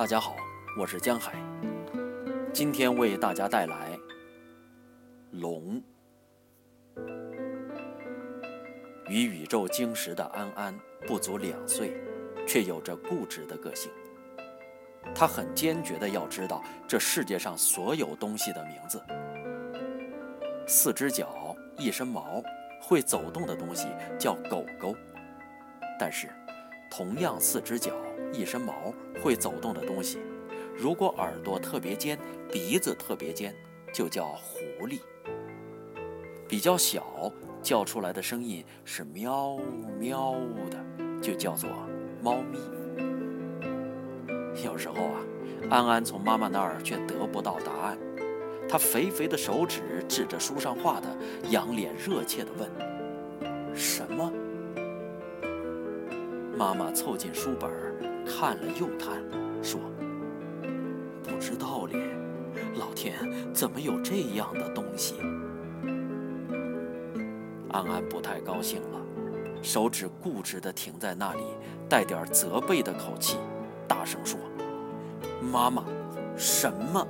大家好，我是江海。今天为大家带来龙。与宇宙晶石的安安不足两岁，却有着固执的个性。他很坚决的要知道这世界上所有东西的名字。四只脚，一身毛，会走动的东西叫狗狗。但是，同样四只脚。一身毛会走动的东西，如果耳朵特别尖，鼻子特别尖，就叫狐狸。比较小，叫出来的声音是喵喵的，就叫做猫咪。有时候啊，安安从妈妈那儿却得不到答案，她肥肥的手指指着书上画的，仰脸热切地问：“什么？”妈妈凑近书本看了又看，说：“不知道咧，老天，怎么有这样的东西？”安安不太高兴了，手指固执地停在那里，带点责备的口气，大声说：“妈妈，什么？”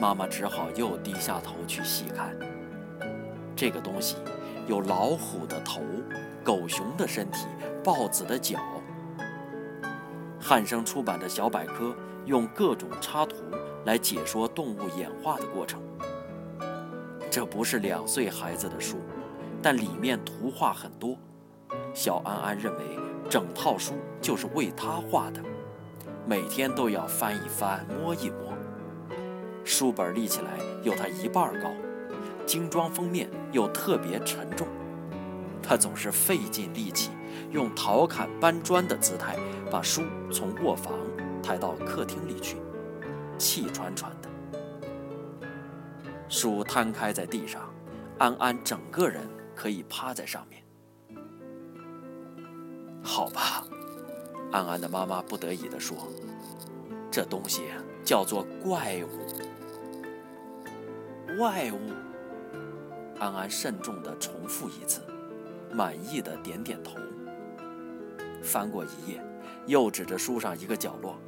妈妈只好又低下头去细看，这个东西有老虎的头。狗熊的身体，豹子的脚。汉生出版的小百科用各种插图来解说动物演化的过程。这不是两岁孩子的书，但里面图画很多。小安安认为整套书就是为他画的，每天都要翻一翻、摸一摸。书本立起来有他一半高，精装封面又特别沉重。他总是费尽力气，用陶侃搬砖的姿态，把书从卧房抬到客厅里去，气喘喘的。书摊开在地上，安安整个人可以趴在上面。好吧，安安的妈妈不得已地说：“这东西叫做怪物。”怪物。安安慎重地重复一次。满意的点点头，翻过一页，又指着书上一个角落：“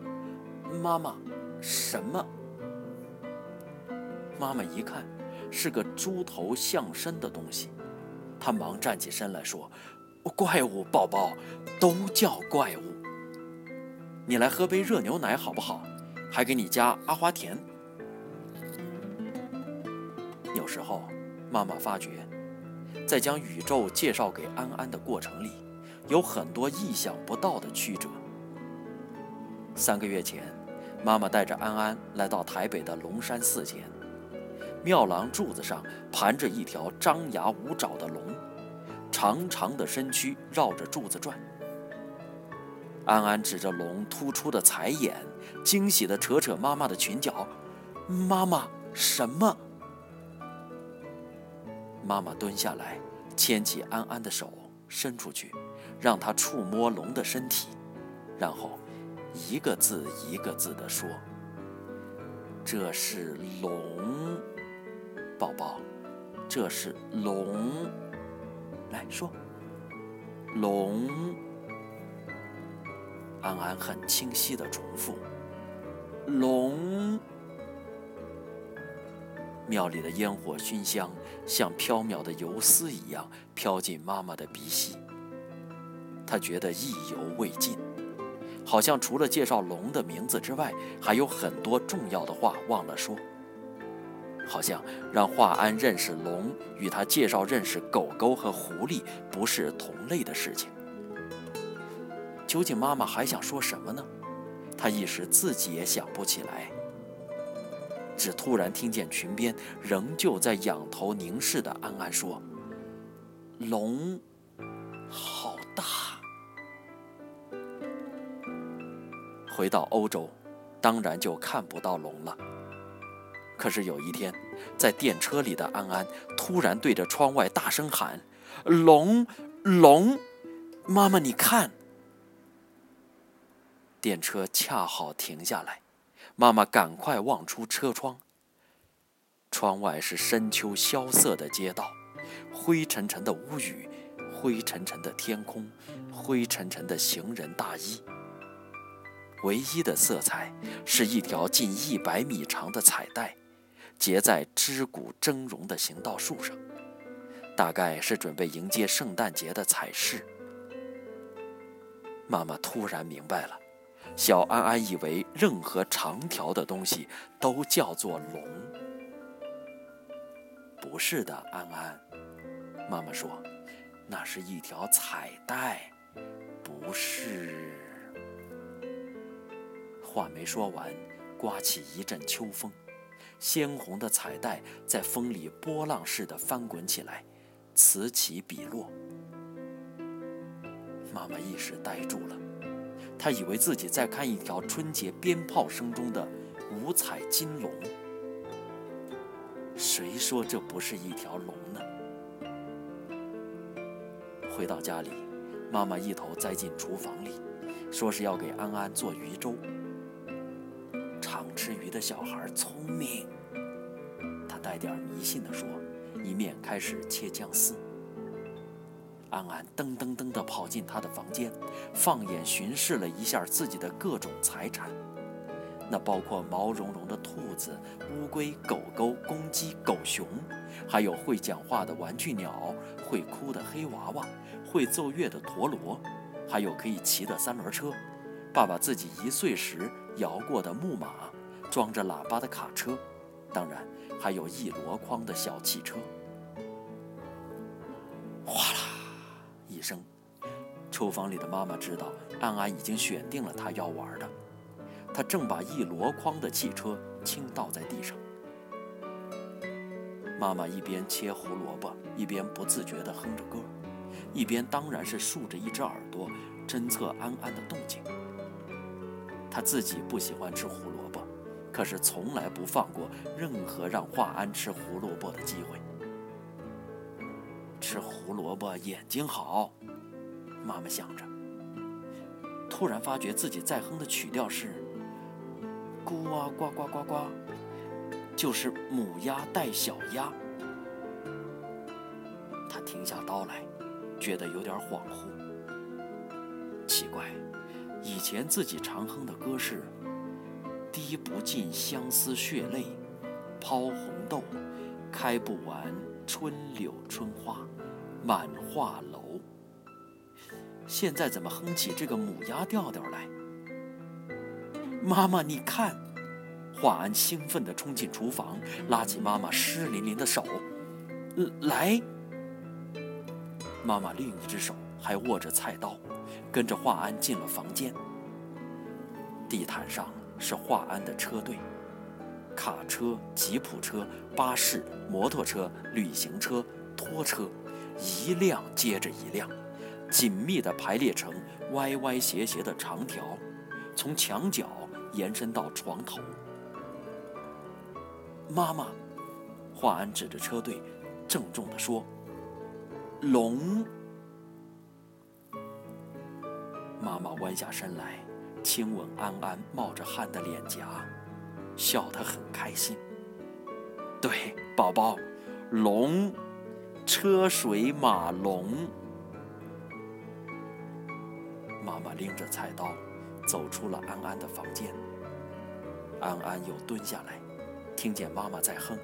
妈妈，什么？”妈妈一看，是个猪头象身的东西，她忙站起身来说：“怪物宝宝，都叫怪物。你来喝杯热牛奶好不好？还给你加阿华田。”有时候，妈妈发觉。在将宇宙介绍给安安的过程里，有很多意想不到的曲折。三个月前，妈妈带着安安来到台北的龙山寺前，庙廊柱子上盘着一条张牙舞爪的龙，长长的身躯绕着柱子转。安安指着龙突出的彩眼，惊喜地扯扯妈妈的裙角：“妈妈，什么？”妈妈蹲下来，牵起安安的手，伸出去，让他触摸龙的身体，然后一个字一个字地说：“这是龙，宝宝，这是龙。来说，龙。”安安很清晰地重复：“龙。”庙里的烟火熏香像飘渺的游丝一样飘进妈妈的鼻息，他觉得意犹未尽，好像除了介绍龙的名字之外，还有很多重要的话忘了说，好像让华安认识龙与他介绍认识狗狗和狐狸不是同类的事情。究竟妈妈还想说什么呢？他一时自己也想不起来。只突然听见裙边仍旧在仰头凝视的安安说：“龙，好大。”回到欧洲，当然就看不到龙了。可是有一天，在电车里的安安突然对着窗外大声喊：“龙，龙，妈妈你看！”电车恰好停下来。妈妈赶快望出车窗。窗外是深秋萧瑟的街道，灰沉沉的屋宇，灰沉沉的天空，灰沉沉的行人大衣。唯一的色彩是一条近一百米长的彩带，结在枝骨峥嵘的行道树上，大概是准备迎接圣诞节的彩饰。妈妈突然明白了，小安安以为任何长条的东西都叫做龙。不是的，安安，妈妈说，那是一条彩带，不是。话没说完，刮起一阵秋风，鲜红的彩带在风里波浪似的翻滚起来，此起彼落。妈妈一时呆住了，她以为自己在看一条春节鞭炮声中的五彩金龙。谁说这不是一条龙呢？回到家里，妈妈一头栽进厨房里，说是要给安安做鱼粥。吃鱼的小孩聪明，他带点迷信地说，一面开始切姜丝。安安噔噔噔地跑进他的房间，放眼巡视了一下自己的各种财产。那包括毛茸茸的兔子、乌龟、狗狗、公鸡、狗熊，还有会讲话的玩具鸟、会哭的黑娃娃、会奏乐的陀螺，还有可以骑的三轮车，爸爸自己一岁时摇过的木马，装着喇叭的卡车，当然还有一箩筐的小汽车。哗啦一声，厨房里的妈妈知道安安已经选定了她要玩的。他正把一箩筐的汽车倾倒在地上，妈妈一边切胡萝卜，一边不自觉地哼着歌，一边当然是竖着一只耳朵侦测安安的动静。他自己不喜欢吃胡萝卜，可是从来不放过任何让华安吃胡萝卜的机会。吃胡萝卜眼睛好，妈妈想着，突然发觉自己在哼的曲调是。咕啊呱呱呱呱，就是母鸭带小鸭。他停下刀来，觉得有点恍惚。奇怪，以前自己常哼的歌是“滴不尽相思血泪，抛红豆，开不完春柳春花，满画楼”。现在怎么哼起这个母鸭调调来？妈妈，你看，华安兴奋地冲进厨房，拉起妈妈湿淋淋的手，来。妈妈另一只手还握着菜刀，跟着华安进了房间。地毯上是华安的车队，卡车、吉普车、巴士、摩托车、旅行车、拖车，一辆接着一辆，紧密地排列成歪歪斜斜的长条，从墙角。延伸到床头。妈妈，华安指着车队，郑重地说：“龙。”妈妈弯下身来，亲吻安安冒着汗的脸颊，笑得很开心。对，宝宝，龙，车水马龙。妈妈拎着菜刀。走出了安安的房间，安安又蹲下来，听见妈妈在哼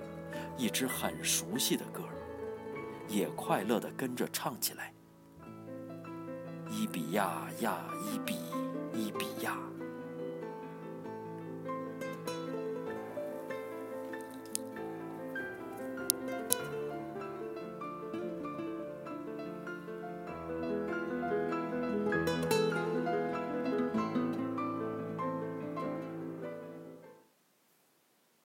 一支很熟悉的歌，也快乐地跟着唱起来：伊比亚亚伊比伊比亚